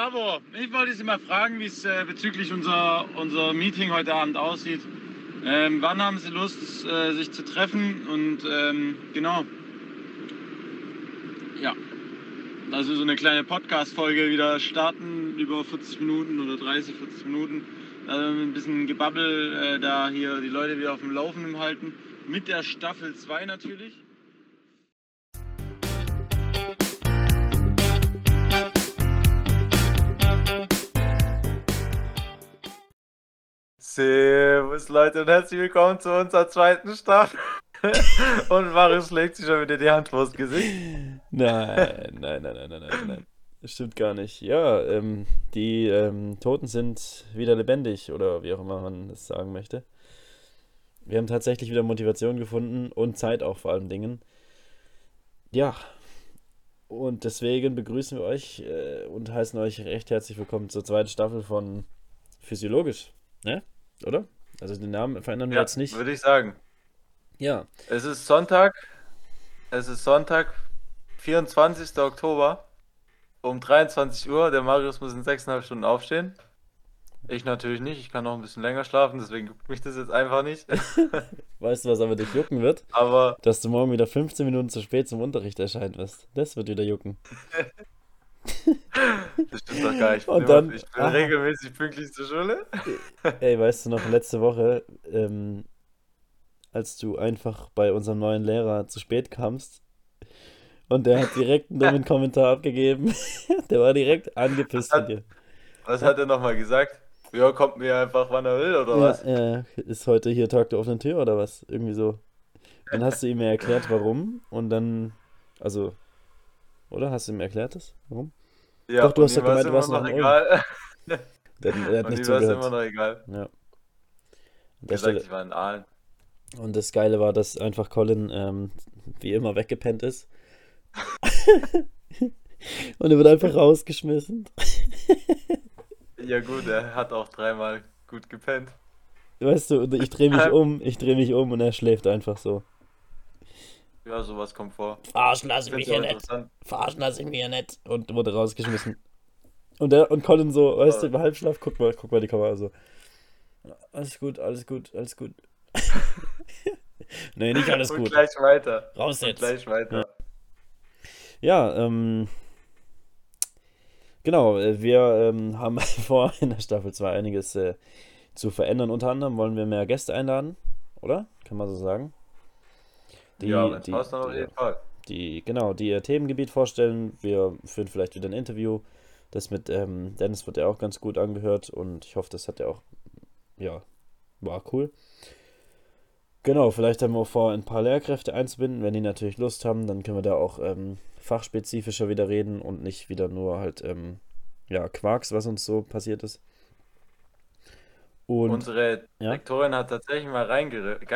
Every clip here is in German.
Abo. Ich wollte Sie mal fragen, wie es äh, bezüglich unser, unser Meeting heute Abend aussieht. Ähm, wann haben Sie Lust, äh, sich zu treffen? Und ähm, genau. Ja. Also so eine kleine Podcast-Folge wieder starten, über 40 Minuten oder 30, 40 Minuten. Also ein bisschen Gebabbel, äh, da hier die Leute wieder auf dem Laufenden halten. Mit der Staffel 2 natürlich. Servus Leute und herzlich willkommen zu unserer zweiten Staffel. und Marius legt sich schon wieder die Hand vors Gesicht. Nein, nein, nein, nein, nein, nein, nein. Das stimmt gar nicht. Ja, ähm, die ähm, Toten sind wieder lebendig oder wie auch immer man das sagen möchte. Wir haben tatsächlich wieder Motivation gefunden und Zeit auch vor allen Dingen. Ja, und deswegen begrüßen wir euch äh, und heißen euch recht herzlich willkommen zur zweiten Staffel von Physiologisch. Ne? Oder? Also den Namen verändern wir Ja, jetzt nicht. würde ich sagen. Ja, Es ist Sonntag. Es ist Sonntag, 24. Oktober um 23 Uhr. Der Marius muss in 6,5 Stunden aufstehen. Ich natürlich nicht. Ich kann noch ein bisschen länger schlafen, deswegen juckt mich das jetzt einfach nicht. weißt du, was aber dich jucken wird? Aber Dass du morgen wieder 15 Minuten zu spät zum Unterricht erscheinen wirst. Das wird wieder jucken. das stimmt doch gar nicht. Ich bin, Und dann- ich bin Ah. regelmäßig pünktlich zur Schule. Ey, weißt du noch, letzte Woche, ähm, als du einfach bei unserem neuen Lehrer zu spät kamst und der hat direkt einen dummen Kommentar abgegeben. der war direkt angepisst von dir. Was hat er nochmal gesagt? Ja, kommt mir einfach, wann er will, oder Ja, was? äh, ist heute hier Tag der offenen Tür oder was? Irgendwie so. Dann hast du ihm ja erklärt, warum und dann, also, oder? Hast du ihm erklärt das? Warum? Ja, Doch, du hast doch gemeint, du warst noch noch egal. Der, der hat Und nicht zugehört. immer noch egal. Ja. Der Gesagt, Stelle, ich war in Aalen. Und das Geile war, dass einfach Colin ähm, wie immer weggepennt ist. Und er wird einfach rausgeschmissen. Ja gut, er hat auch dreimal gut gepennt. Weißt du, ich drehe mich um, ich drehe mich um und er schläft einfach so. Ja, sowas kommt vor. Verarschen lasse Ich find's auch interessant. Verarschen lasse ich mich ja nicht. Und wurde rausgeschmissen. Und, der, und Colin so, weißt du, im Halbschlaf, guck mal, guck mal die Kamera so. Alles gut, alles gut, alles gut. nee, nicht alles Und gut. gleich weiter. Raus Und jetzt. gleich weiter. Ja, ähm, genau, äh, wir ähm, haben vor, in der Staffel 2 einiges äh, zu verändern. Unter anderem wollen wir mehr Gäste einladen, oder? Kann man so sagen? Die, ja, wenn die, passt, dann auf jeden Fall. die, genau, die ihr Themengebiet vorstellen. Wir führen vielleicht wieder ein Interview. Das mit ähm, Dennis wird ja auch ganz gut angehört und ich hoffe, das hat ja auch, ja, war cool. Genau, vielleicht haben wir vor, ein paar Lehrkräfte einzubinden. Wenn die natürlich Lust haben, dann können wir da auch ähm, fachspezifischer wieder reden und nicht wieder nur halt, ähm, ja, Quarks, was uns so passiert ist. Und Unsere ja? Lektorin hat tatsächlich mal reinge ge-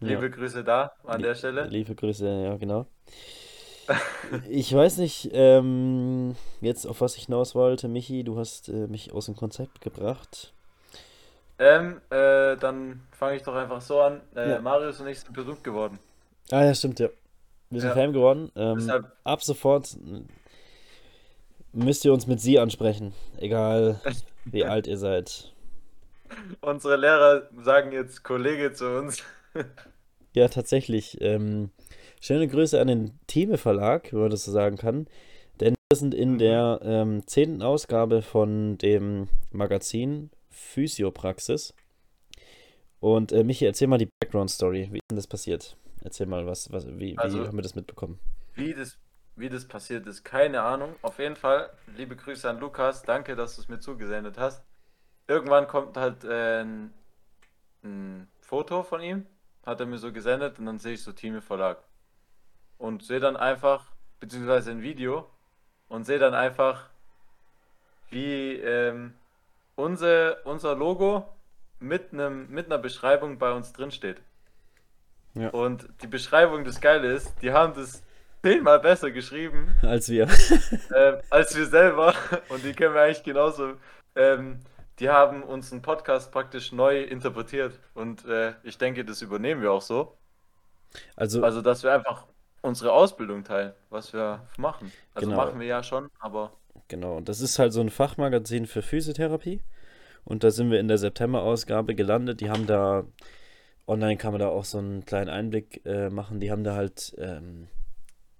reingehört. Ja. Liebe Grüße da an Lie- der Stelle. Liebe Grüße, ja, genau. Ich weiß nicht, ähm, jetzt auf was ich hinaus wollte. Michi, du hast äh, mich aus dem Konzept gebracht. Ähm, äh, dann fange ich doch einfach so an. Äh, Ja. Marius und ich sind berühmt geworden. Ah ja, stimmt, ja. Wir sind Ja. Fan geworden. Ähm, ab sofort müsst ihr uns mit Sie ansprechen. Egal, wie alt ihr seid. unsere Lehrer sagen jetzt Kollege zu uns. Ja, tatsächlich. Ähm, schöne Grüße an den Thieme Verlag, wenn man das so sagen kann. Denn wir sind in Mhm. der ähm, zehnten Ausgabe von dem Magazin Physiopraxis. Und äh, Michi, erzähl mal die Background-Story. Wie ist denn das passiert? Erzähl mal, was, was, wie, wie Also- haben wir das mitbekommen? Wie das, wie das passiert ist, keine Ahnung. Auf jeden Fall, liebe Grüße an Lukas. Danke, dass du es mir zugesendet hast. Irgendwann kommt halt äh, ein, ein Foto von ihm, hat er mir so gesendet und dann sehe ich so Team Verlag. Und sehe dann einfach, beziehungsweise ein Video, und sehe dann einfach, wie ähm, unser, unser Logo mit, einem, mit einer Beschreibung bei uns drin steht. Ja. Und die Beschreibung, das Geile ist, die haben das zehnmal besser geschrieben Als wir. ähm, als wir selber. Und die kennen wir eigentlich genauso. Ähm, die haben unseren Podcast praktisch neu interpretiert. Und äh, ich denke, das übernehmen wir auch so. Also, Also, dass wir einfach unsere Ausbildung teilen, was wir machen. Also Genau. machen wir ja schon, aber Genau, und das ist halt so ein Fachmagazin für Physiotherapie. Und da sind wir in der September-Ausgabe gelandet. Die haben da, online kann man da auch so einen kleinen Einblick äh, machen. Die haben da halt ähm,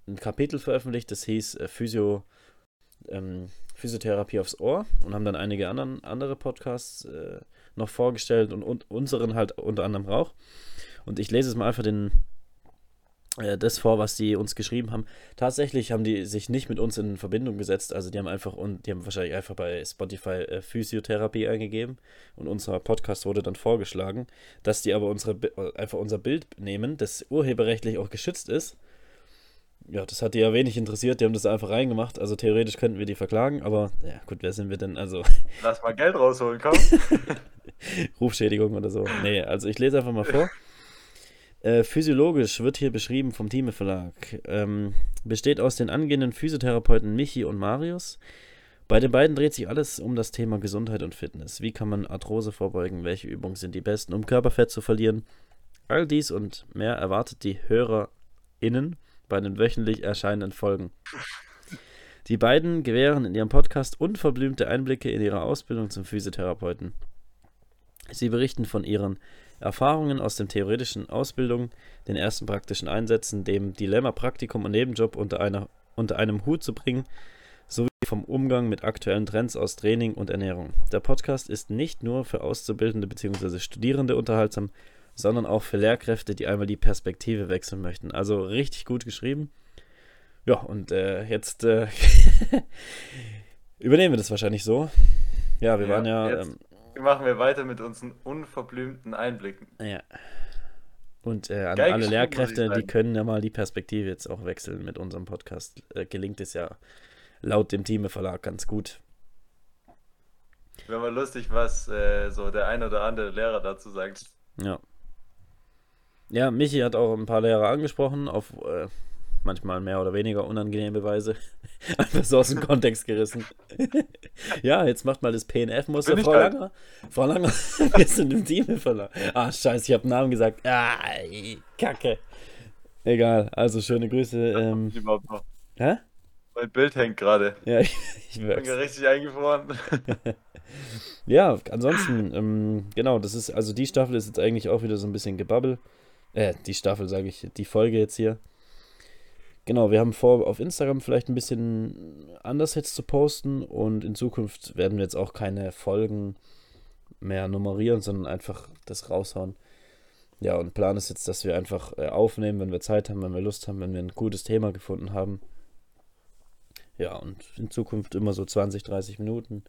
ein Kapitel veröffentlicht, das hieß äh, Physio, ähm, Physiotherapie aufs Ohr und haben dann einige anderen, andere Podcasts äh, noch vorgestellt und, und unseren halt unter anderem auch. Und ich lese jetzt mal einfach den, äh, das vor, was die uns geschrieben haben. Tatsächlich haben die sich nicht mit uns in Verbindung gesetzt. Also die haben einfach und die haben wahrscheinlich einfach bei Spotify äh, Physiotherapie eingegeben und unser Podcast wurde dann vorgeschlagen, dass die aber unsere einfach unser Bild nehmen, das urheberrechtlich auch geschützt ist. Ja, das hat die ja wenig interessiert, die haben das einfach reingemacht. Also theoretisch könnten wir die verklagen, aber ja gut, wer sind wir denn? Also. Lass mal Geld rausholen, komm. Rufschädigung oder so. Nee, also ich lese einfach mal vor. Äh, physiologisch wird hier beschrieben vom Thieme Verlag. Ähm, besteht aus den angehenden Physiotherapeuten Michi und Marius. Bei den beiden dreht sich alles um das Thema Gesundheit und Fitness. Wie kann man Arthrose vorbeugen? Welche Übungen sind die besten, um Körperfett zu verlieren? All dies und mehr erwartet die HörerInnen bei den wöchentlich erscheinenden Folgen. Die beiden gewähren in ihrem Podcast unverblümte Einblicke in ihre Ausbildung zum Physiotherapeuten. Sie berichten von ihren Erfahrungen aus der theoretischen Ausbildung, den ersten praktischen Einsätzen, dem Dilemma Praktikum und Nebenjob unter, einer, unter einem Hut zu bringen, sowie vom Umgang mit aktuellen Trends aus Training und Ernährung. Der Podcast ist nicht nur für Auszubildende bzw. Studierende unterhaltsam, sondern auch für Lehrkräfte, die einmal die Perspektive wechseln möchten. Also richtig gut geschrieben. Ja, und äh, jetzt äh, übernehmen wir das wahrscheinlich so. Ja, wir ja, waren ja. Ähm, machen wir weiter mit unseren unverblümten Einblicken. Ja. Und äh, an Geil alle Lehrkräfte, die können ja mal die Perspektive jetzt auch wechseln mit unserem Podcast. Äh, gelingt es ja laut dem Thieme Verlag ganz gut. Wäre mal lustig, was äh, so der ein oder andere Lehrer dazu sagt. Ja. Ja, Michi hat auch ein paar Lehrer angesprochen, auf äh, manchmal mehr oder weniger unangenehme Weise. Einfach so aus dem Kontext gerissen. ja, jetzt macht mal das PNF-Muster. Frau halt. Langer, Frau Langer, wir sind im Team verloren. Ah, scheiße, ich habe einen Namen gesagt. Ah, Kacke. Egal, also schöne Grüße. Ähm. Hä? Mein Bild hängt gerade. Ja, ich, ich bin richtig eingefroren. ja, ansonsten, ähm, genau, das ist, also die Staffel ist jetzt eigentlich auch wieder so ein bisschen gebabbel. Äh, die Staffel, sage ich, die Folge jetzt hier. Genau, wir haben vor, auf Instagram vielleicht ein bisschen anders jetzt zu posten und in Zukunft werden wir jetzt auch keine Folgen mehr nummerieren, sondern einfach das raushauen. Ja, und Plan ist jetzt, dass wir einfach äh, aufnehmen, wenn wir Zeit haben, wenn wir Lust haben, wenn wir ein gutes Thema gefunden haben. Ja, und in Zukunft immer so 20, 30 Minuten,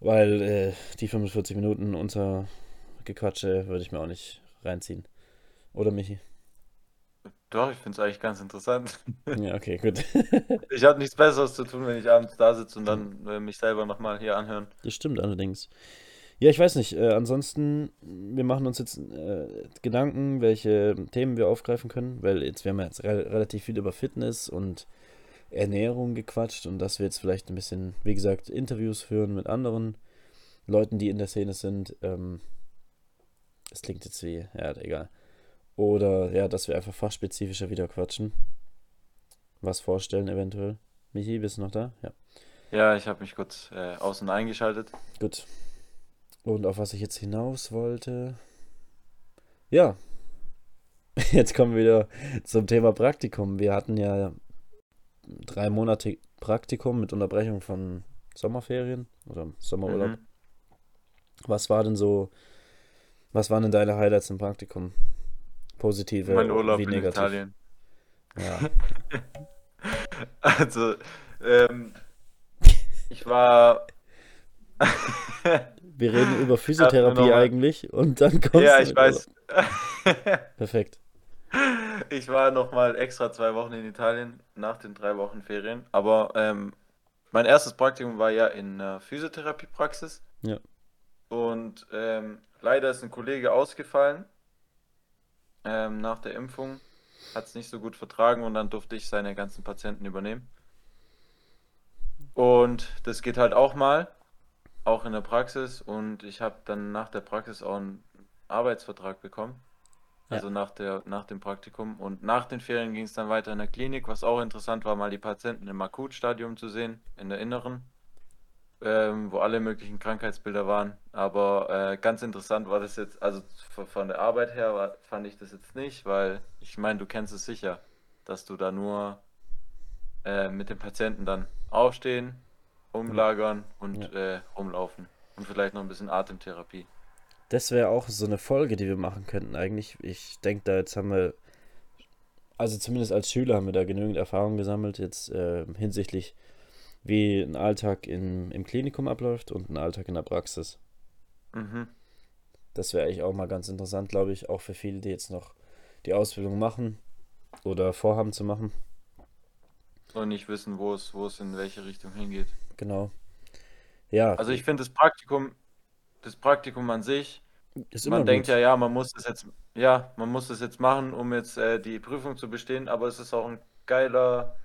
weil äh, die 45 Minuten unser Gequatsche würde ich mir auch nicht reinziehen. Oder Michi? Doch, ich finde es eigentlich ganz interessant. Ja, okay, gut. Ich habe nichts Besseres zu tun, wenn ich abends da sitze und dann äh, mich selber nochmal hier anhören. Das stimmt allerdings. Ja, ich weiß nicht. Äh, ansonsten, wir machen uns jetzt äh, Gedanken, welche Themen wir aufgreifen können, weil jetzt wir haben jetzt re relativ viel über Fitness und Ernährung gequatscht und dass wir jetzt vielleicht ein bisschen, wie gesagt, Interviews führen mit anderen Leuten, die in der Szene sind. Ähm, das klingt jetzt wie, ja, egal. Oder ja, dass wir einfach fachspezifischer wieder quatschen. Was vorstellen eventuell. Michi, bist du noch da? Ja. Ja, ich habe mich kurz äh, außen eingeschaltet. Gut. Und auf was ich jetzt hinaus wollte. Ja. Jetzt kommen wir wieder zum Thema Praktikum. Wir hatten ja drei Monate Praktikum mit Unterbrechung von Sommerferien oder Sommerurlaub. Mhm. Was war denn so, was waren denn deine Highlights im Praktikum? Positive mein Urlaub wie negativ. in Italien. Ja. also, ähm, ich war. Wir reden über Physiotherapie eigentlich und dann kommt Ja, ich weiß. Perfekt. Ich war nochmal extra zwei Wochen in Italien nach den drei Wochen Ferien. Aber ähm, mein erstes Praktikum war ja in äh, Physiotherapiepraxis. Ja. Und ähm, leider ist ein Kollege ausgefallen ähm, nach der Impfung. Hat es nicht so gut vertragen und dann durfte ich seine ganzen Patienten übernehmen. Und das geht halt auch mal, auch in der Praxis. Und ich habe dann nach der Praxis auch einen Arbeitsvertrag bekommen. also nach der, nach dem Praktikum. Und nach den Ferien ging es dann weiter in der Klinik, was auch interessant war, mal die Patienten im Akutstadium zu sehen, in der Inneren, ähm, wo alle möglichen Krankheitsbilder waren. Aber äh, ganz interessant war das jetzt, also von, der Arbeit her war, fand ich das jetzt nicht, weil ich meine, du kennst es sicher, dass du da nur äh, mit den Patienten dann aufstehen, umlagern und äh, rumlaufen. Und vielleicht noch ein bisschen Atemtherapie. Das wäre auch so eine Folge, die wir machen könnten eigentlich. Ich denke, da jetzt haben wir, also zumindest als Schüler haben wir da genügend Erfahrung gesammelt, jetzt äh, hinsichtlich, wie ein Alltag in, im Klinikum abläuft und ein Alltag in der Praxis. Mhm. Das wäre eigentlich auch mal ganz interessant, glaube ich, auch für viele, die jetzt noch die Ausbildung machen oder vorhaben zu machen. Und nicht wissen, wo es, wo es in welche Richtung hingeht. Genau. Ja, Also ich finde das Praktikum, das Praktikum an sich, ist immer man denkt gut. ja, ja, man muss das jetzt, ja, man muss das jetzt machen, um jetzt äh, die Prüfung zu bestehen, aber es ist auch ein geiler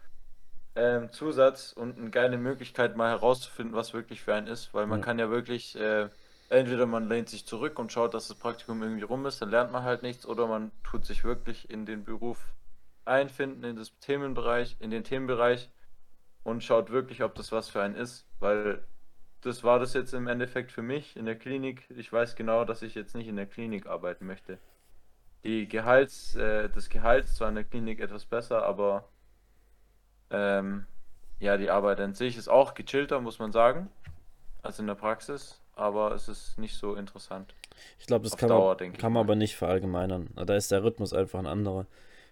ähm, Zusatz und eine geile Möglichkeit, mal herauszufinden, was wirklich für einen ist, weil man Ja. kann ja wirklich, äh, entweder man lehnt sich zurück und schaut, dass das Praktikum irgendwie rum ist, dann lernt man halt nichts, oder man tut sich wirklich in den Beruf einfinden, in das Themenbereich, in den Themenbereich und schaut wirklich, ob das was für einen ist, weil das war das jetzt im Endeffekt für mich in der Klinik. Ich weiß genau, dass ich jetzt nicht in der Klinik arbeiten möchte. Die Gehalts, äh, das Gehalt ist zwar in der Klinik etwas besser, aber ähm, ja, die Arbeit an sich ist auch gechillter, muss man sagen, als in der Praxis, aber es ist nicht so interessant. Ich glaube, das Auf kann Dauer, man, kann man aber nicht verallgemeinern. Da ist der Rhythmus einfach ein anderer.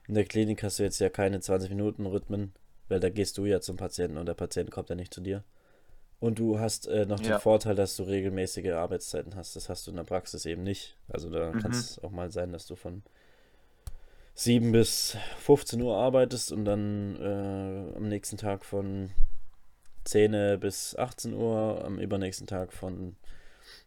In der Klinik hast du jetzt ja keine 20-Minuten-Rhythmen, weil da gehst du ja zum Patienten und der Patient kommt ja nicht zu dir. Und du hast äh, noch den Ja. Vorteil, dass du regelmäßige Arbeitszeiten hast. Das hast du in der Praxis eben nicht. Also da kann Mhm. es auch mal sein, dass du von 7 bis 15 Uhr arbeitest und dann äh, am nächsten Tag von 10 bis 18 Uhr, am übernächsten Tag von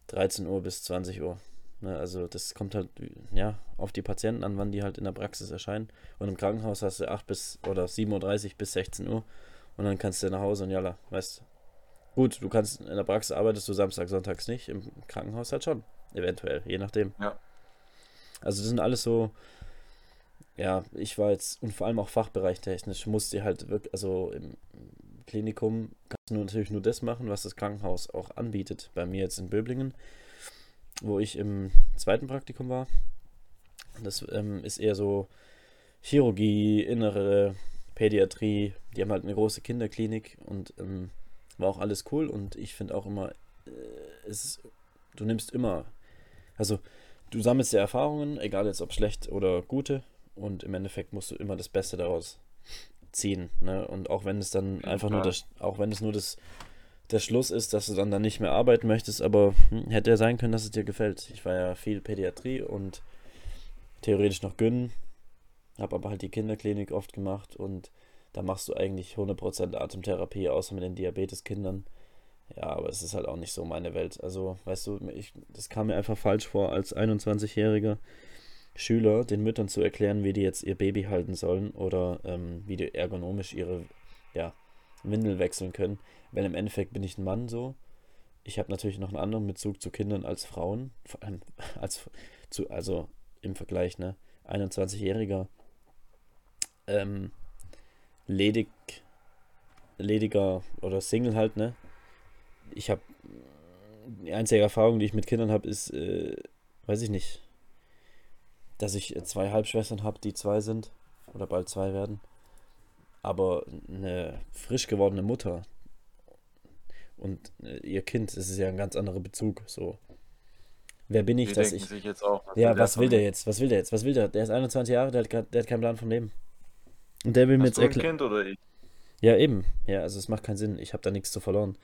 13 Uhr bis 20 Uhr. Ne, also das kommt halt ja auf die Patienten an, wann die halt in der Praxis erscheinen. Und im Krankenhaus hast du 8 bis oder 7.30 Uhr bis 16 Uhr und dann kannst du nach Hause und jalla, weißt Gut, du kannst in der Praxis arbeitest du Samstag, Sonntags nicht, im Krankenhaus halt schon, eventuell, je nachdem. Ja. Also das sind alles so, ja, ich war jetzt und vor allem auch fachbereichtechnisch musste halt wirklich, also im Klinikum kannst du natürlich nur das machen, was das Krankenhaus auch anbietet. Bei mir jetzt in Böblingen, wo ich im zweiten Praktikum war. Das ähm, ist eher so Chirurgie, innere Pädiatrie. Die haben halt eine große Kinderklinik und ähm, war auch alles cool. Und ich finde auch immer, äh, es du nimmst immer, also du sammelst ja Erfahrungen, egal jetzt ob schlecht oder gute. Und im Endeffekt musst du immer das Beste daraus ziehen. Ne? Und auch wenn es dann einfach nur das, auch wenn es nur das, der Schluss ist, dass du dann, dann nicht mehr arbeiten möchtest, aber hm, hätte ja sein können, dass es dir gefällt. Ich war ja viel Pädiatrie und theoretisch noch Gyn, habe aber halt die Kinderklinik oft gemacht und da machst du eigentlich 100% Atemtherapie, außer mit den Diabeteskindern. Ja, aber es ist halt auch nicht so meine Welt. Also, weißt du, ich, das kam mir einfach falsch vor, als 21-jähriger Schüler den Müttern zu erklären, wie die jetzt ihr Baby halten sollen oder ähm, wie die ergonomisch ihre ja, Windel wechseln können. Weil im Endeffekt bin ich ein Mann so. Ich habe natürlich noch einen anderen Bezug zu Kindern als Frauen. Vor allem als zu, also im Vergleich, ne? 21-jähriger ähm, ledig, lediger oder Single halt, ne? Ich habe die einzige Erfahrung, die ich mit Kindern habe, ist, äh, weiß ich nicht, dass ich zwei Halbschwestern habe, die zwei sind oder bald zwei werden. Aber eine frisch gewordene Mutter und äh, ihr Kind, das ist ja ein ganz anderer Bezug. So, wer bin ich, Die dass ich. jetzt auch, was Ja, will was will der mir? jetzt? Was will der jetzt? Was will der? Der ist 21 Jahre, der hat, der hat keinen Plan vom Leben. Und der will mir Hast jetzt du ein erklären. Kind oder ich? Ja, eben. Ja, also es macht keinen Sinn. Ich habe da nichts zu verloren.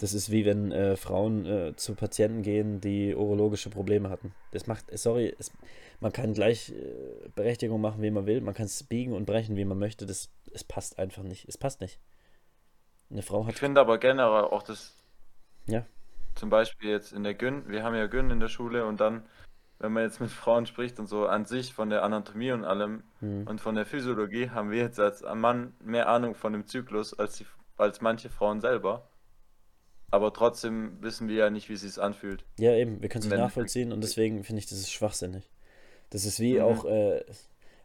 Das ist wie wenn äh, Frauen äh, zu Patienten gehen, die urologische Probleme hatten. Das macht, sorry, es, man kann gleich äh, Berechtigung machen, wie man will. Man kann es biegen und brechen, wie man möchte. Das, es passt einfach nicht. Es passt nicht. Eine Frau Ich hat, finde aber generell auch das, ja, zum Beispiel jetzt in der Gyn, wir haben ja Gyn in der Schule und dann, wenn man jetzt mit Frauen spricht und so an sich von der Anatomie und allem hm, und von der Physiologie, haben wir jetzt als Mann mehr Ahnung von dem Zyklus als die, als manche Frauen selber. Aber trotzdem wissen wir ja nicht, wie es sich anfühlt. ja, eben. Wir können es nicht nachvollziehen und deswegen finde ich, das ist schwachsinnig. Das ist wie Mhm. auch, äh,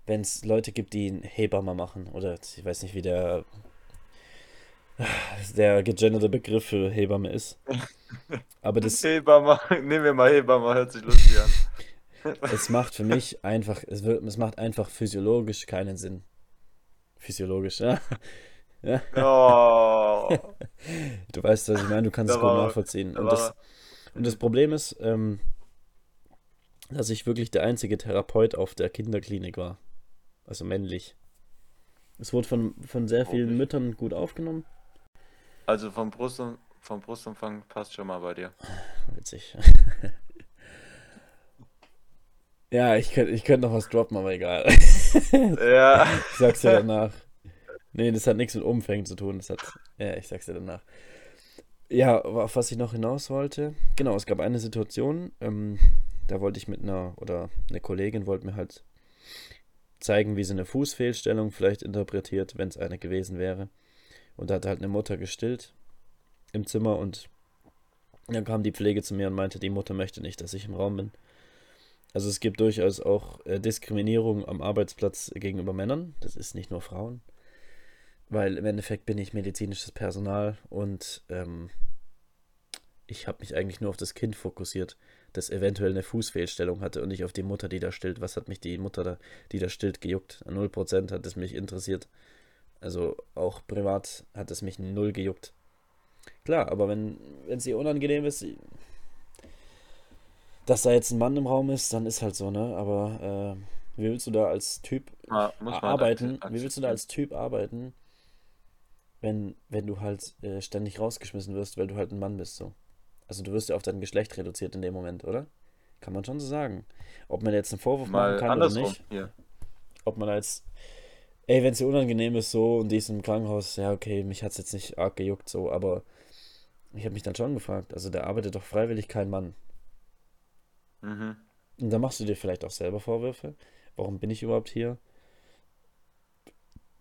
wenn es Leute gibt, die einen Hebamme machen. Oder ich weiß nicht, wie der, der gegenderte Begriff für Hebamme ist. Aber das, Hebamme, nehmen wir mal Hebamme, hört sich lustig an. es macht für mich einfach, es, wird, es macht einfach physiologisch keinen Sinn. Physiologisch, ja. Oh, Du weißt, was ich meine, du kannst Da es gut war- nachvollziehen. da Und das, und das Problem ist, ähm, dass ich wirklich der einzige Therapeut auf der Kinderklinik war. Also männlich. Es wurde von, von sehr vielen Wirklich? Müttern gut aufgenommen. Also vom, Brust, vom Brustumfang passt schon mal bei dir. Witzig. ja, ich könnte ich könnt noch was droppen, aber egal. Ja. Ich sag's dir danach. Nee, das hat nichts mit Umfängen zu tun. Das hat. Ja, ich sag's dir danach. Ja, auf was ich noch hinaus wollte. Genau, es gab eine Situation, ähm, da wollte ich mit einer, oder eine Kollegin wollte mir halt zeigen, wie sie eine Fußfehlstellung vielleicht interpretiert, wenn es eine gewesen wäre. Und da hat halt eine Mutter gestillt im Zimmer und dann kam die Pflege zu mir und meinte, die Mutter möchte nicht, dass ich im Raum bin. Also es gibt durchaus auch äh, Diskriminierung am Arbeitsplatz gegenüber Männern. Das ist nicht nur Frauen. Weil im Endeffekt bin ich medizinisches Personal und ähm, ich habe mich eigentlich nur auf das Kind fokussiert, das eventuell eine Fußfehlstellung hatte und nicht auf die Mutter, die da stillt. Was hat mich die Mutter, da, die da stillt, gejuckt? Null Prozent hat es mich interessiert. Also auch privat hat es mich null gejuckt. Klar, aber wenn es ihr unangenehm ist, dass da jetzt ein Mann im Raum ist, dann ist halt so, ne? Aber äh, wie willst du da als Typ muss man arbeiten? Wie willst du da als Typ arbeiten, wenn, wenn du halt äh, ständig rausgeschmissen wirst, weil du halt ein Mann bist, so? Also du wirst ja auf dein Geschlecht reduziert in dem Moment, oder? Kann man schon so sagen. Ob man jetzt einen Vorwurf Mal machen kann oder nicht. hier. Ob man als, ey, wenn es dir unangenehm ist, so und die ist im Krankenhaus, ja, okay, mich hat es jetzt nicht arg gejuckt, so, aber ich habe mich dann schon gefragt, also da arbeitet doch freiwillig kein Mann. Mhm. Und da machst du dir vielleicht auch selber Vorwürfe. Warum bin ich überhaupt hier?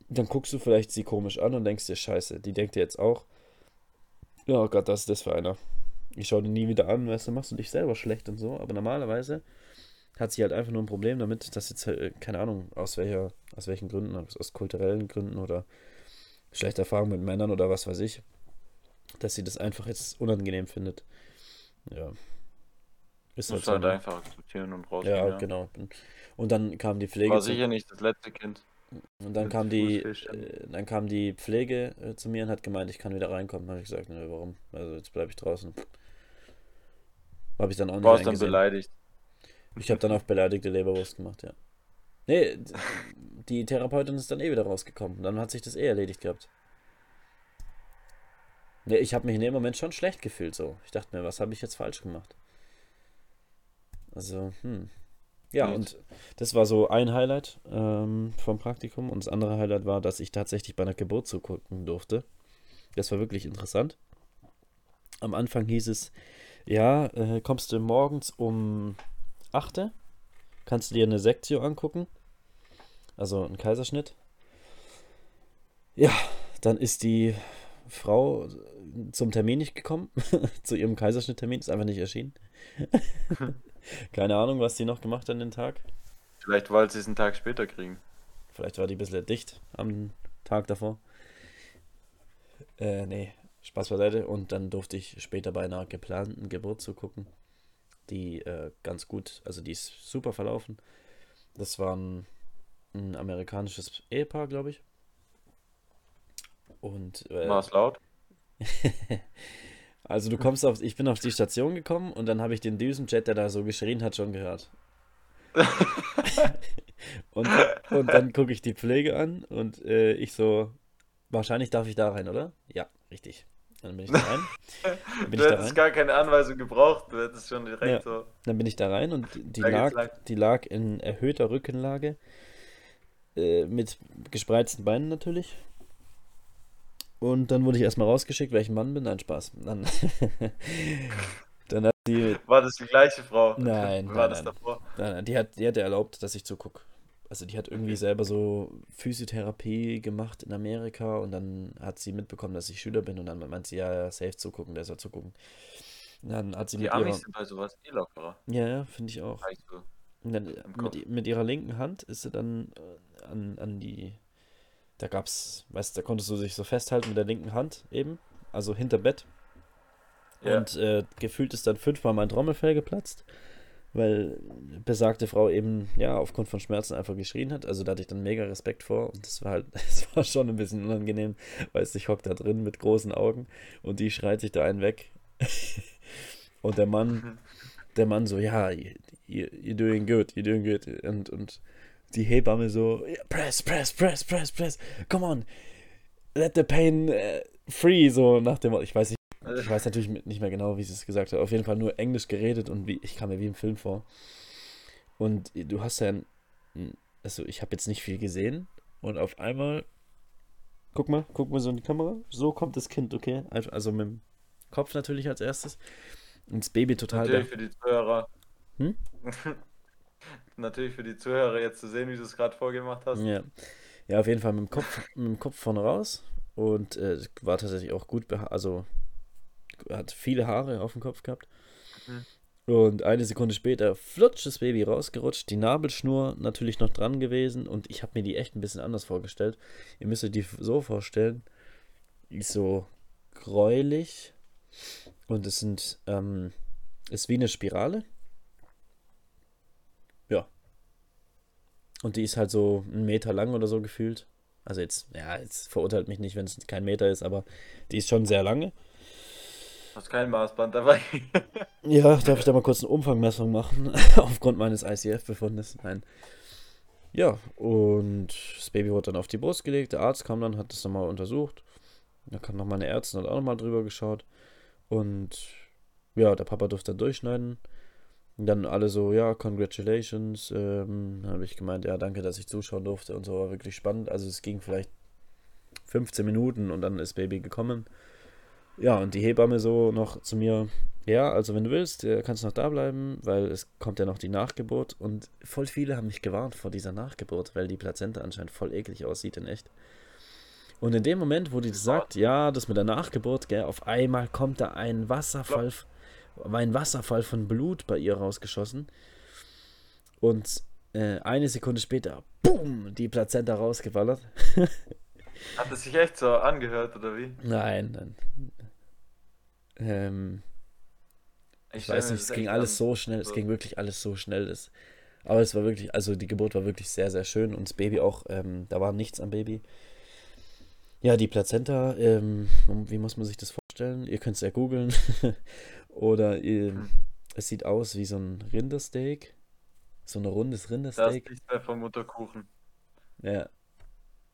Dann guckst du vielleicht sie komisch an und denkst dir, scheiße, die denkt dir jetzt auch, ja oh Gott, was ist das für einer? Ich schaue die nie wieder an, weißt du, machst du dich selber schlecht und so. Aber normalerweise hat sie halt einfach nur ein Problem damit, dass jetzt, halt, äh, keine Ahnung, aus welcher, aus welchen Gründen, aus, aus kulturellen Gründen oder schlechte Erfahrungen mit Männern oder was weiß ich, dass sie das einfach jetzt unangenehm findet. Ja. Ist halt halt ne? einfach akzeptieren und rausgehen. Ja, Ja, genau. Und dann kam die Pflege War sicher nicht das letzte Kind. Und dann kam die, äh, dann kam die Pflege äh, zu mir und hat gemeint, ich kann wieder reinkommen. Habe ich gesagt, ne, warum? Also jetzt bleibe ich draußen. Habe ich dann auch nicht Warst dann beleidigt. Ich habe dann auf beleidigte Leberwurst gemacht, ja. Nee, die Therapeutin ist dann eh wieder rausgekommen. Dann hat sich das eh erledigt gehabt. Nee, ich habe mich in dem Moment schon schlecht gefühlt so. Ich dachte mir, was habe ich jetzt falsch gemacht? Also, hm. Ja, Gut. und das war so ein Highlight ähm, vom Praktikum. Und das andere Highlight war, dass ich tatsächlich bei einer Geburt zugucken durfte. Das war wirklich interessant. Am Anfang hieß es, ja, äh, kommst du morgens um 8. Kannst du dir eine Sektio angucken. Also ein Kaiserschnitt. Ja, dann ist die Frau zum Termin nicht gekommen. Zu ihrem Kaiserschnitttermin. Ist einfach nicht erschienen. Keine Ahnung, was die noch gemacht hat an den Tag. Vielleicht wollte sie es einen Tag später kriegen. Vielleicht war die ein bisschen dicht am Tag davor. Äh, nee, Spaß beiseite. Und dann durfte ich später bei einer geplanten Geburt zugucken. Die äh, ganz gut, also die ist super verlaufen. Das war ein, ein amerikanisches Ehepaar, glaube ich. Und äh, War es laut? also du kommst auf, ich bin auf die Station gekommen und dann habe ich den Düsenjet, der da so geschrien hat, schon gehört. und, und dann gucke ich die Pflege an und äh, ich so, wahrscheinlich darf ich da rein, oder? Ja, richtig. Dann bin ich da rein. Dann bin Du ich da hättest rein. gar keine Anweisung gebraucht. Du hättest schon direkt Ja. so. Dann bin ich da rein und die lag, lang. die lag in erhöhter Rückenlage. Äh, mit gespreizten Beinen natürlich. Und dann wurde ich erstmal rausgeschickt, weil ich ein Mann bin. Nein, Spaß. Dann, dann hat die, War das die gleiche Frau? Nein, War nein, das nein. davor? nein, nein, die hat, die hat erlaubt, dass ich zugucke. Also die hat irgendwie selber so Physiotherapie gemacht in Amerika und dann hat sie mitbekommen, dass ich Schüler bin und dann meint sie, ja, ja, safe zugucken, der soll zugucken. Und dann hat sie Die mit Amis ihrer... sind bei sowas eh lockerer. Ja, ja, finde ich auch. Sag ich so. Und dann mit, mit ihrer linken Hand ist sie dann äh, an, an die. Da gab's, weißt du, da konntest du sich so festhalten mit der linken Hand eben, also hinter Bett. Ja. Und äh, gefühlt ist dann fünfmal mein Trommelfell geplatzt, weil besagte Frau eben, ja, aufgrund von Schmerzen einfach geschrien hat. Also da hatte ich dann mega Respekt vor und das war halt, das war schon ein bisschen unangenehm, weil ich hock da drin mit großen Augen und die schreit sich da einen weg. und der Mann, der Mann so, ja, you, you're doing good, you're doing good. Und, und die Hebamme so, press, press, press, press, press, come on, let the pain uh, free, so nach dem Motto. Ich weiß nicht, ich weiß natürlich nicht mehr genau, wie sie es gesagt hat. Auf jeden Fall nur Englisch geredet und wie, ich kam mir wie im Film vor. Und du hast ja, also ich habe jetzt nicht viel gesehen und auf einmal, guck mal, guck mal so in die Kamera, so kommt das Kind, okay? Also mit dem Kopf natürlich als erstes und das Baby total. Natürlich für die Zuhörer. Hm? natürlich für die Zuhörer jetzt zu sehen, wie du es gerade vorgemacht hast. Ja. ja, auf jeden Fall mit dem Kopf, mit dem Kopf vorne raus und äh, war tatsächlich auch gut, also hat viele Haare auf dem Kopf gehabt. Mhm. Und eine Sekunde später flutscht das Baby rausgerutscht, die Nabelschnur natürlich noch dran gewesen und ich habe mir die echt ein bisschen anders vorgestellt. Ihr müsst euch die so vorstellen, die ist so gräulich und es sind, ähm, ist wie eine Spirale. Ja. Und die ist halt so einen Meter lang oder so gefühlt. Also jetzt, ja, jetzt verurteilt mich nicht, wenn es kein Meter ist, aber die ist schon sehr lange. Hast kein Maßband dabei? ja, darf ich da mal kurz eine Umfangmessung machen? Aufgrund meines ICF-Befundes. Nein. Ja, und das Baby wurde dann auf die Brust gelegt. Der Arzt kam dann, hat das nochmal untersucht. Da kam noch meine Ärztin hat auch nochmal drüber geschaut. Und ja, der Papa durfte dann durchschneiden. Und dann alle so, ja, congratulations. Ähm, habe ich gemeint, ja, danke, dass ich zuschauen durfte und so. War wirklich spannend. Also es ging vielleicht 15 Minuten und dann ist Baby gekommen. Ja, und die Hebamme so noch zu mir, ja, also wenn du willst, äh, kannst du noch da bleiben, weil es kommt ja noch die Nachgeburt. Und voll viele haben mich gewarnt vor dieser Nachgeburt, weil die Plazenta anscheinend voll eklig aussieht in echt. Und in dem Moment, wo die sagt, ja, das mit der Nachgeburt, gell, auf einmal kommt da ein Wasserfall, ein Wasserfall von Blut bei ihr rausgeschossen. Und äh, eine Sekunde später, boom, die Plazenta rausgewallert. Hat es sich echt so angehört, oder wie? Nein, nein. Ähm, ich, ich weiß nicht, es ging alles so schnell, so. es ging wirklich alles so schnell. Das, aber es war wirklich, also die Geburt war wirklich sehr, sehr schön und das Baby auch, ähm, da war nichts am Baby. Ja, die Plazenta, ähm, wie muss man sich das vorstellen? Ihr könnt es ja googeln. Oder ihr, hm. es sieht aus wie so ein Rindersteak. So ein rundes Rindersteak. Das ist vom Mutterkuchen. Ja.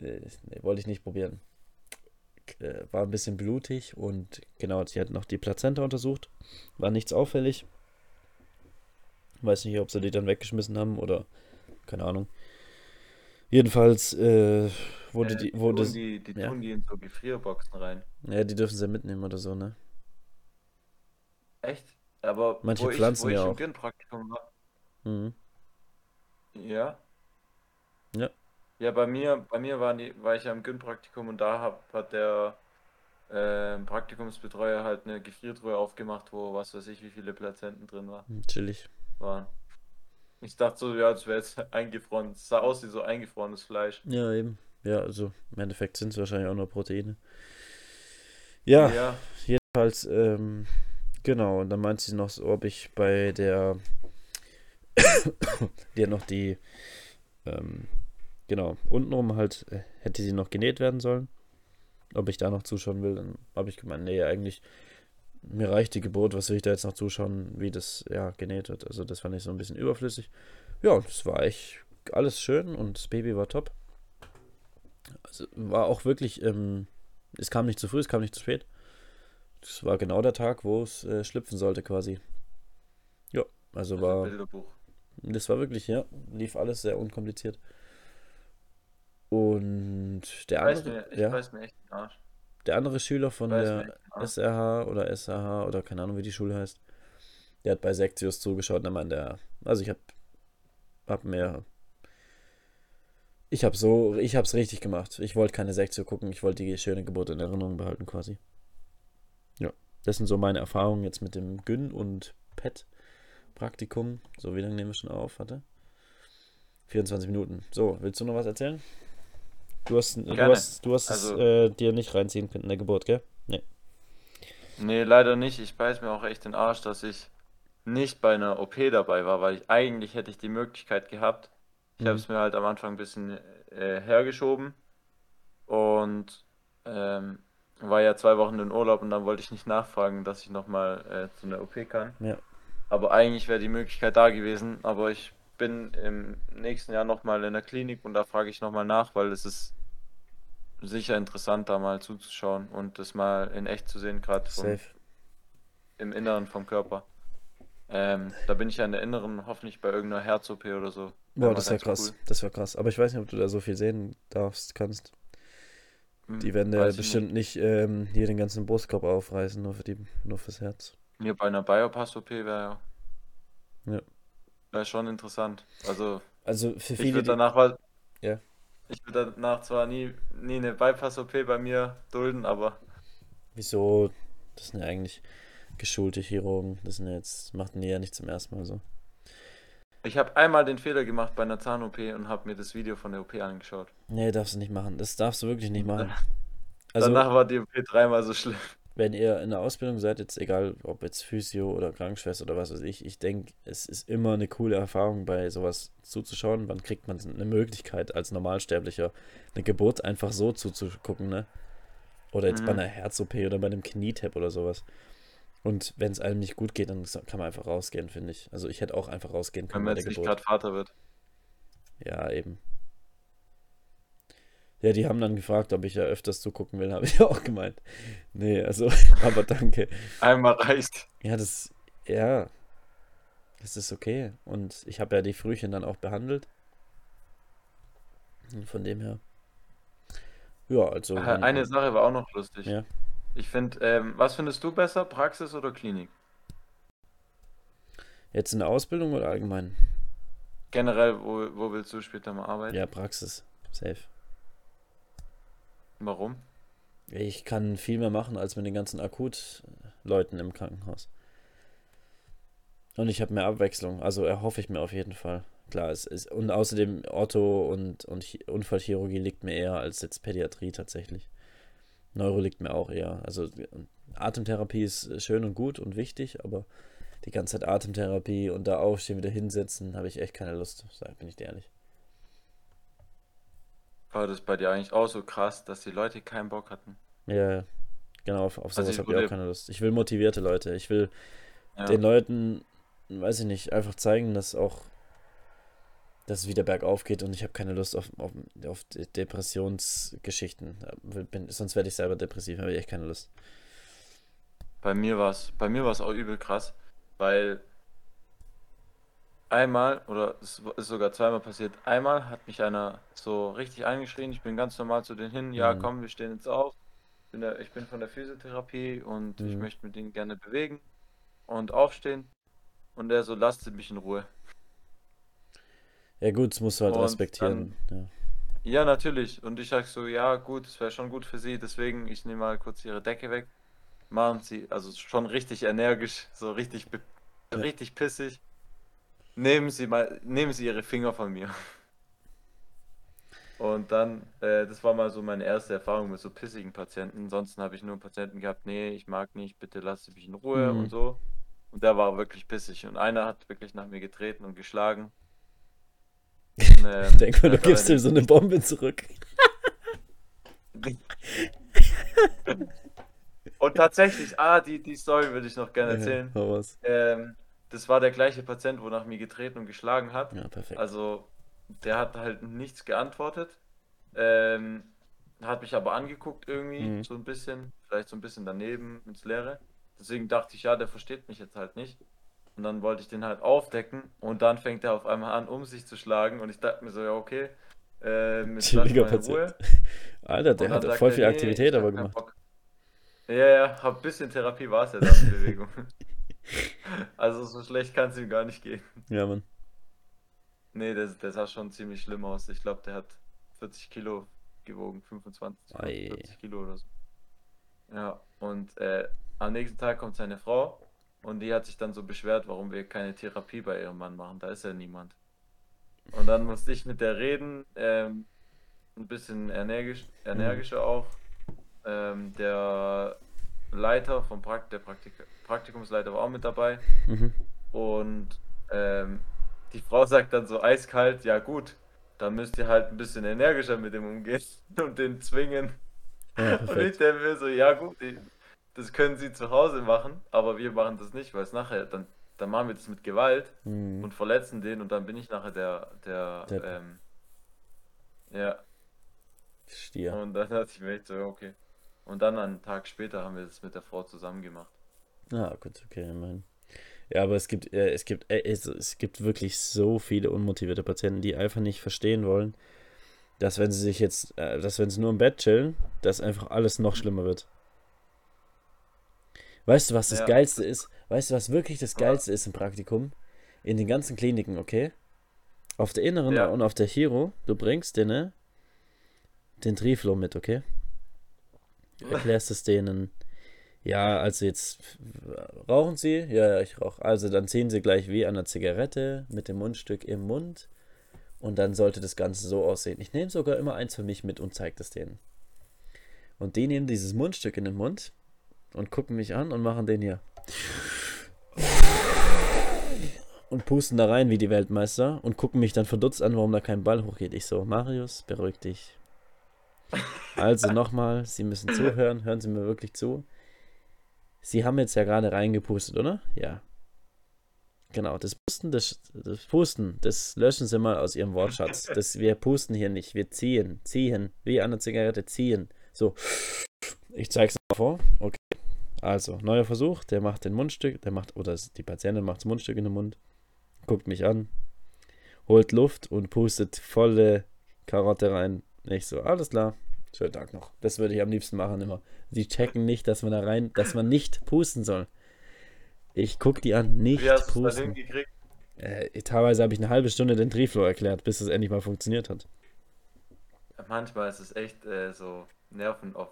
Äh, nee, wollte ich nicht probieren. Äh, war ein bisschen blutig und genau, sie hat noch die Plazenta untersucht. War nichts auffällig. Weiß nicht, ob sie die dann weggeschmissen haben oder keine Ahnung. Jedenfalls äh, wurde äh, die. Wurde, tun die, die ja. tun die in so Gefrierboxen rein. Ja, die dürfen sie mitnehmen oder so, ne? Echt? Aber manche wo Pflanzen ich, wo ja ich im Praktikum war. Mhm. Ja. Ja. Ja, bei mir, bei mir war, die, war ich ja im Gyn-Praktikum und da hab, hat der äh, Praktikumsbetreuer halt eine Gefriertruhe aufgemacht, wo was weiß ich, wie viele Plazenten drin war, Hm, Chillig. waren. Ich dachte so, ja, das wäre jetzt eingefroren. Es sah aus wie so eingefrorenes Fleisch. Ja, eben. Ja, also im Endeffekt sind es wahrscheinlich auch nur Proteine. Ja, Ja, jedenfalls, ähm, genau. Und dann meint sie noch so, ob ich bei der, hat noch die, ähm, Genau. Untenrum halt äh, hätte sie noch genäht werden sollen. Ob ich da noch zuschauen will, dann habe ich gemeint, nee, eigentlich, mir reicht die Geburt, was will ich da jetzt noch zuschauen, wie das ja genäht wird. Also das fand ich so ein bisschen überflüssig. Ja, es war echt alles schön und das Baby war top. Also war auch wirklich, ähm, es kam nicht zu früh, es kam nicht zu spät. Das war genau der Tag, wo es äh, schlüpfen sollte quasi. Ja, also war. Das war wirklich, ja, lief alles sehr unkompliziert. Und der andere, mir, ich ja, weiß mir echt den Arsch. der andere Schüler von der SRH oder SRH oder keine Ahnung, wie die Schule heißt, der hat bei Sektius zugeschaut und meinte, also ich hab, hab mir, ich hab so, ich hab's richtig gemacht. Ich wollte keine Sektio gucken, ich wollte die schöne Geburt in Erinnerung behalten quasi. Das sind so meine Erfahrungen jetzt mit dem Gyn und Pet Praktikum. So, wie lange nehmen wir schon auf? Warte. 24 Minuten. So, willst du noch was erzählen? Du hast, du Gerne. hast, du hast Also- es äh, dir nicht reinziehen können in der Geburt, gell? Nee. Nee, leider nicht. Ich beiß mir auch echt den Arsch, dass ich nicht bei einer OP dabei war, weil ich eigentlich hätte ich die Möglichkeit gehabt. Ich habe Mhm. es mir halt am Anfang ein bisschen äh, hergeschoben und ähm, war ja zwei Wochen in Urlaub und dann wollte ich nicht nachfragen, dass ich nochmal äh, zu einer OP kann. Ja. Aber eigentlich wäre die Möglichkeit da gewesen, aber ich bin im nächsten Jahr nochmal in der Klinik und da frage ich nochmal nach, weil es ist sicher interessant, da mal zuzuschauen und das mal in echt zu sehen, gerade im Inneren vom Körper. Ähm, da bin ich ja in der Inneren hoffentlich bei irgendeiner Herz-OP oder so. Boah, das wäre krass. cool. Das wäre krass. Aber ich weiß nicht, ob du da so viel sehen darfst, kannst. Hm, Die werden ja ich bestimmt nicht ähm, hier den ganzen Brustkorb aufreißen, nur für die, nur fürs Herz. nicht. Hier bei einer Biopass-OP wäre Ja. wär schon interessant. Also Also für ich viele, würde die, danach was. Ja. Ich würde danach zwar nie, nie eine Bypass-OP bei mir dulden, aber wieso, das sind ja eigentlich geschulte Chirurgen, das sind ja jetzt, machten die ja nicht zum ersten Mal so. Ich habe einmal den Fehler gemacht bei einer Zahn-OP und habe mir das Video von der OP angeschaut. Nee, darfst du nicht machen. Das darfst du wirklich nicht machen. Also, danach war die OP dreimal so schlimm. wenn ihr in der Ausbildung seid, jetzt egal ob jetzt Physio oder Krankenschwester oder was weiß ich, ich denke, es ist immer eine coole Erfahrung, bei sowas zuzuschauen. Wann kriegt man eine Möglichkeit, als Normalsterblicher eine Geburt einfach so zuzugucken, ne? Oder jetzt bei Mhm. einer Herz-OP oder bei einem Knietap oder sowas. Und wenn es einem nicht gut geht, dann kann man einfach rausgehen, finde ich. Also ich hätte auch einfach rausgehen Wenn können man bei jetzt nicht gerade Vater wird. Ja, eben. Ja, die haben dann gefragt, ob ich ja öfters zugucken will, habe ich ja auch gemeint. Nee, also, aber danke. Einmal reicht. Ja, das, ja, das ist okay. Und ich habe ja die Frühchen dann auch behandelt. Und von dem her. Ja, also. Wenn- Eine Sache war auch noch lustig. Ja. Ich finde, ähm, was findest du besser, Praxis oder Klinik? Jetzt in der Ausbildung oder allgemein? Generell, wo, wo willst du später mal arbeiten? Ja, Praxis. Safe. Warum? Ich kann viel mehr machen als mit den ganzen Akut-Leuten im Krankenhaus. Und ich habe mehr Abwechslung, also erhoffe ich mir auf jeden Fall. Klar, es ist, und außerdem Ortho und, und Chi- Unfallchirurgie liegt mir eher als jetzt Pädiatrie tatsächlich. Neuro liegt mir auch eher. Also Atemtherapie ist schön und gut und wichtig, aber die ganze Zeit Atemtherapie und da aufstehen, wieder hinsetzen, habe ich echt keine Lust, bin ich dir ehrlich. War das bei dir eigentlich auch so krass, dass die Leute keinen Bock hatten? Ja, genau, auf, auf Also sowas ich habe ich auch keine Lust. Ich will motivierte Leute. Ich will Ja. den Leuten, weiß ich nicht, einfach zeigen, dass auch, dass es wieder bergauf geht und ich habe keine Lust auf, auf, auf De- Depressionsgeschichten. Bin, sonst werde ich selber depressiv, habe ich echt keine Lust. Bei mir war es, bei mir war es auch übel krass, weil einmal, oder es ist sogar zweimal passiert, einmal hat mich einer so richtig angeschrien, ich bin ganz normal zu denen hin, ja Mhm. komm, wir stehen jetzt auf, ich bin, der, ich bin von der Physiotherapie und ich Mhm. möchte mit denen gerne bewegen und aufstehen und er so, lasst mich in Ruhe. Ja gut, das musst du halt Und respektieren. Ja. Ja, natürlich. Und ich sag so, ja, gut, es wäre schon gut für sie, deswegen, ich nehme mal kurz ihre Decke weg. Machen sie, also schon richtig energisch, so richtig, Ja. richtig pissig. Nehmen sie mal, nehmen sie ihre Finger von mir. Und dann, äh, das war mal so meine erste Erfahrung mit so pissigen Patienten. Ansonsten habe ich nur Patienten gehabt, nee, ich mag nicht, bitte lass mich in Ruhe Mhm. und so. Und der war wirklich pissig. Und einer hat wirklich nach mir getreten und geschlagen. Ähm, Denk mal, du gibst ihm so eine Bombe zurück. Und tatsächlich, ah, die, die Story würde ich noch gerne Ja, erzählen. hau raus. Ähm, das war der gleiche Patient, wo nach mir getreten und geschlagen hat. Ja, perfekt. Also, der hat halt nichts geantwortet. Ähm, hat mich aber angeguckt irgendwie, Mhm. so ein bisschen, vielleicht so ein bisschen daneben ins Leere. Deswegen dachte ich, ja, der versteht mich jetzt halt nicht. Und dann wollte ich den halt aufdecken und dann fängt er auf einmal an, um sich zu schlagen. Und ich dachte mir so, ja, okay, mal in Patient. Ruhe. Alter, der hat voll er, viel nee, Aktivität aber gemacht. Bock. Ja, ja, hab ein bisschen Therapie war es ja dann, Bewegung. Also so schlecht kann es ihm gar nicht gehen. Ja, Mann. Nee, der, der sah schon ziemlich schlimm aus. Ich glaube, der hat 40 Kilo gewogen, 25, Ei. 40 Kilo oder so. Ja, und äh, am nächsten Tag kommt seine Frau und die hat sich dann so beschwert, warum wir keine Therapie bei ihrem Mann machen. Da ist ja niemand. Und dann musste ich mit der reden, ähm, ein bisschen energisch, energischer auch. Ähm, der Leiter vom Prakt der Praktik Praktikumsleiter war auch mit dabei. Mhm. Und ähm, die Frau sagt dann so eiskalt, ja gut, dann müsst ihr halt ein bisschen energischer mit dem umgehen und den zwingen. Ja, Und ich denke mir so, ja gut, ich- das können sie zu Hause machen, aber wir machen das nicht, weil es nachher, dann, dann machen wir das mit Gewalt Mhm. und verletzen den und dann bin ich nachher der, der, Der- ähm, ja, Stier. und dann dachte ich mir echt so, okay. Und dann einen Tag später haben wir das mit der Frau zusammen gemacht. Ah, gut, okay, immerhin. Ja, aber es gibt, äh, es gibt, äh, es, es gibt wirklich so viele unmotivierte Patienten, die einfach nicht verstehen wollen, dass wenn sie sich jetzt, äh, dass wenn sie nur im Bett chillen, dass einfach alles noch schlimmer wird. Weißt du, was das Ja. Geilste ist? Weißt du, was wirklich das? Geilste ist im Praktikum? In den ganzen Kliniken, okay? Auf der inneren Ja. und auf der Chiro, du bringst denen den Triflo mit, okay? Du erklärst es denen. Ja, also jetzt rauchen Sie? Ja, ja, ich rauche. Also dann ziehen Sie gleich wie an einer Zigarette mit dem Mundstück im Mund und dann sollte das Ganze so aussehen. Ich nehme sogar immer eins für mich mit und zeige das denen. Und die nehmen dieses Mundstück in den Mund und gucken mich an und machen den hier. Und pusten da rein wie die Weltmeister und gucken mich dann verdutzt an, warum da kein Ball hochgeht. Ich so, Marius, beruhig dich. Also nochmal, Sie müssen zuhören, hören Sie mir wirklich zu. Sie haben jetzt ja gerade reingepustet, oder? Ja. Genau, das Pusten, das, das Pusten, das löschen Sie mal aus Ihrem Wortschatz. Das, wir pusten hier nicht, wir ziehen, ziehen, wie an der Zigarette ziehen. So, ich zeige es mal vor. Okay, also, neuer Versuch, der macht den Mundstück, der macht, oder die Patientin macht das Mundstück in den Mund, guckt mich an, holt Luft und pustet volle Karotte rein. Ich so, alles klar, schönen Tag noch. Das würde ich am liebsten machen immer. Sie checken nicht, dass man da rein, dass man nicht pusten soll. Ich guck die an, nicht Wie hast pusten. hingekriegt? Äh, teilweise habe ich eine halbe Stunde den Triflo erklärt, bis es endlich mal funktioniert hat. Manchmal ist es echt äh, so Nerven auf,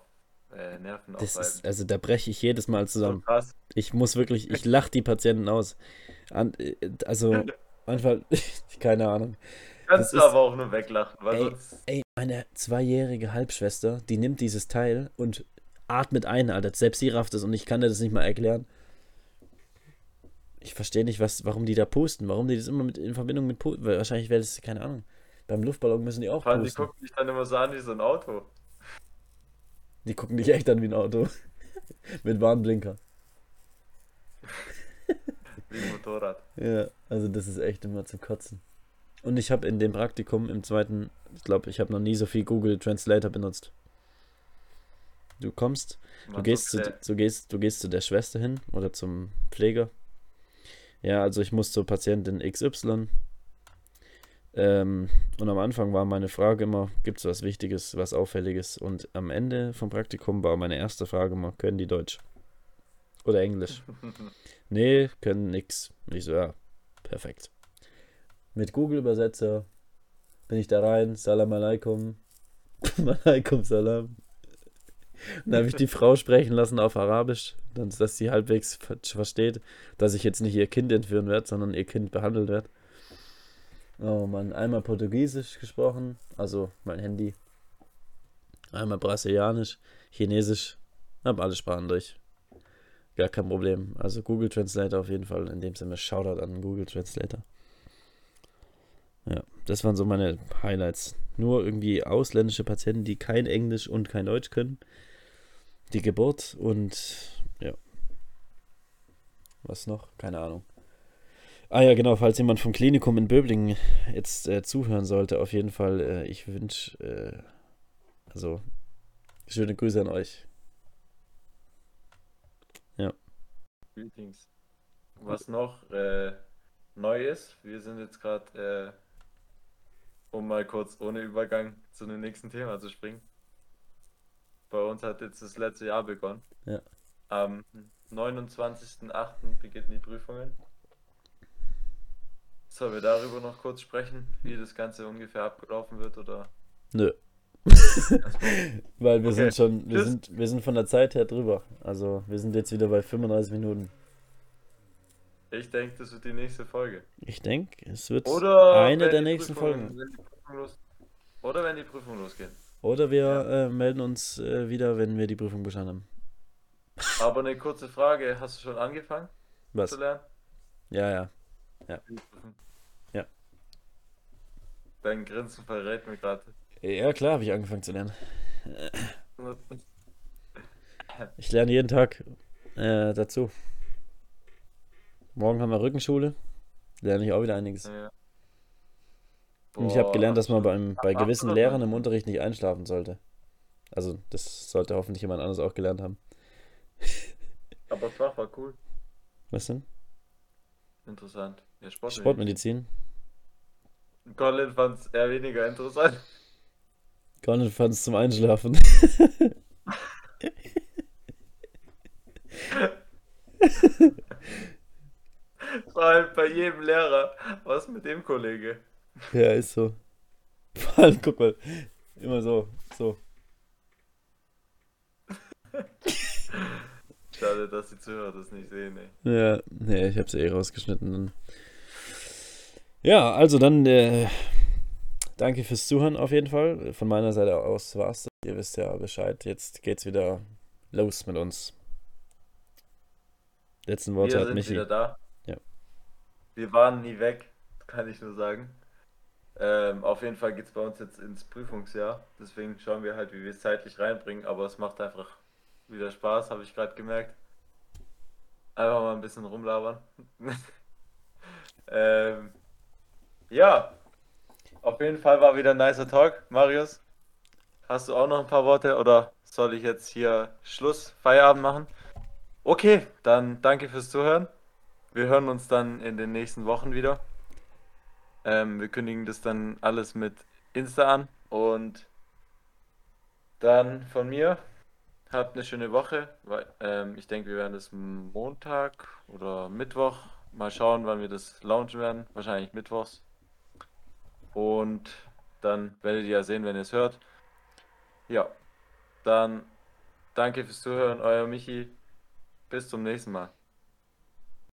äh, Nerven Das ist, also da breche ich jedes Mal so zusammen. krass. Ich muss wirklich, ich lache die Patienten aus. An, äh, also manchmal, keine Ahnung. Kannst das du ist- aber auch nur weglachen, weil Ey, sonst. Ey, meine zweijährige Halbschwester, die nimmt dieses Teil und atmet ein, Alter. Selbst sie rafft es und ich kann dir das nicht mal erklären. Ich verstehe nicht, was, warum die da pusten, warum die das immer mit in Verbindung mit Pusten. Wahrscheinlich wäre das, keine Ahnung. Beim Luftballon müssen die auch Vor allem, die pusten. gucken dich dann immer so an wie so ein Auto. Die gucken dich echt an wie ein Auto. mit Warnblinker. Wie ein Motorrad. Ja, also das ist echt immer zum Kotzen. Und ich habe in dem Praktikum im zweiten, ich glaube, ich habe noch nie so viel Google Translator benutzt. Du kommst, du gehst, zu, du, gehst, du gehst zu der Schwester hin oder zum Pfleger. Ja, also ich muss zur Patientin XY. Ähm, und am Anfang war meine Frage immer, gibt es was Wichtiges, was Auffälliges? Und am Ende vom Praktikum war meine erste Frage immer, können die Deutsch? Oder Englisch? Nee, können nix. Ich so, ja, perfekt. Mit Google-Übersetzer bin ich da rein, Salam alaikum, alaikum salam. Und dann habe ich die Frau sprechen lassen auf Arabisch, dass sie halbwegs ver versteht, dass ich jetzt nicht ihr Kind entführen werde, sondern ihr Kind behandelt wird. Oh Mann, einmal Portugiesisch gesprochen, also mein Handy. Einmal Brasilianisch, Chinesisch, hab alle Sprachen durch. Gar kein Problem. Also Google Translator auf jeden Fall. In dem Sinne Shoutout an Google Translator. Ja, das waren so meine Highlights. Nur irgendwie ausländische Patienten, die kein Englisch und kein Deutsch können. Die Geburt und ja. Was noch? Keine Ahnung. Ah ja, genau, falls jemand vom Klinikum in Böblingen jetzt äh, zuhören sollte, auf jeden Fall, äh, ich wünsche, äh, also, schöne Grüße an euch. Greetings. Was noch äh, neu ist, wir sind jetzt gerade, äh, um mal kurz ohne Übergang zu dem nächsten Thema zu springen. Bei uns hat jetzt das letzte Jahr begonnen. Ja. Am 29.08. beginnen die Prüfungen. Sollen wir darüber noch kurz sprechen, wie das Ganze ungefähr abgelaufen wird oder? Nö. Weil wir Okay. sind schon, wir Tschüss. sind, wir sind von der Zeit her drüber. Also wir sind jetzt wieder bei 35 Minuten. Ich denke, das wird die nächste Folge. Ich denke, es wird Oder eine der nächsten Folgen. wenn Prüfung los, oder wenn die Prüfungen losgehen. Oder wir äh, melden uns äh, wieder, wenn wir die Prüfung bestanden haben. Aber eine kurze Frage, hast du schon angefangen Was? zu lernen? Ja, ja. Prüfung? Ja. Dein Grinsen verrät mir gerade. Ja, klar, habe ich angefangen zu lernen. Ich lerne jeden Tag äh, dazu. Morgen haben wir Rückenschule. Lerne ich auch wieder einiges. Ja. Und ich habe Boah, gelernt, dass man beim, bei gewissen Lehrern im Unterricht nicht einschlafen sollte. Also, das sollte hoffentlich jemand anderes auch gelernt haben. Aber das Fach war cool. Was denn? Interessant. Ja, Sportmedizin. Sportmedizin. Colin fand es eher weniger interessant. Nicht fand es zum Einschlafen. Vor allem bei jedem Lehrer. Was mit dem Kollege? Ja, ist so. Vor allem, guck mal, immer so, so. Schade, dass die Zuhörer das nicht sehen, ey. Ja, nee, ich hab's eh rausgeschnitten. Dann. Ja, also dann äh, danke fürs Zuhören auf jeden Fall. Von meiner Seite aus war's das. Ihr wisst ja Bescheid. Jetzt geht's wieder los mit uns. Letzten Worte Wir hat sind Michi. wieder da. Ja. Wir waren nie weg, kann ich nur sagen. Ähm, auf jeden Fall geht es bei uns jetzt ins Prüfungsjahr. Deswegen schauen wir halt, wie wir es zeitlich reinbringen. Aber es macht einfach wieder Spaß, habe ich gerade gemerkt. Einfach mal ein bisschen rumlabern. ähm, ja, auf jeden Fall war wieder ein nicer Talk. Marius, hast du auch noch ein paar Worte oder soll ich jetzt hier Schluss, Feierabend machen? Okay, dann danke fürs Zuhören. Wir hören uns dann in den nächsten Wochen wieder. Ähm, wir kündigen das dann alles mit Insta an und dann von mir. Habt eine schöne Woche. Ähm, ich denke, wir werden das Montag oder Mittwoch mal schauen, wann wir das launchen werden. Wahrscheinlich mittwochs. Und dann werdet ihr ja sehen, wenn ihr es hört. Ja, dann danke fürs Zuhören, euer Michi. Bis zum nächsten Mal.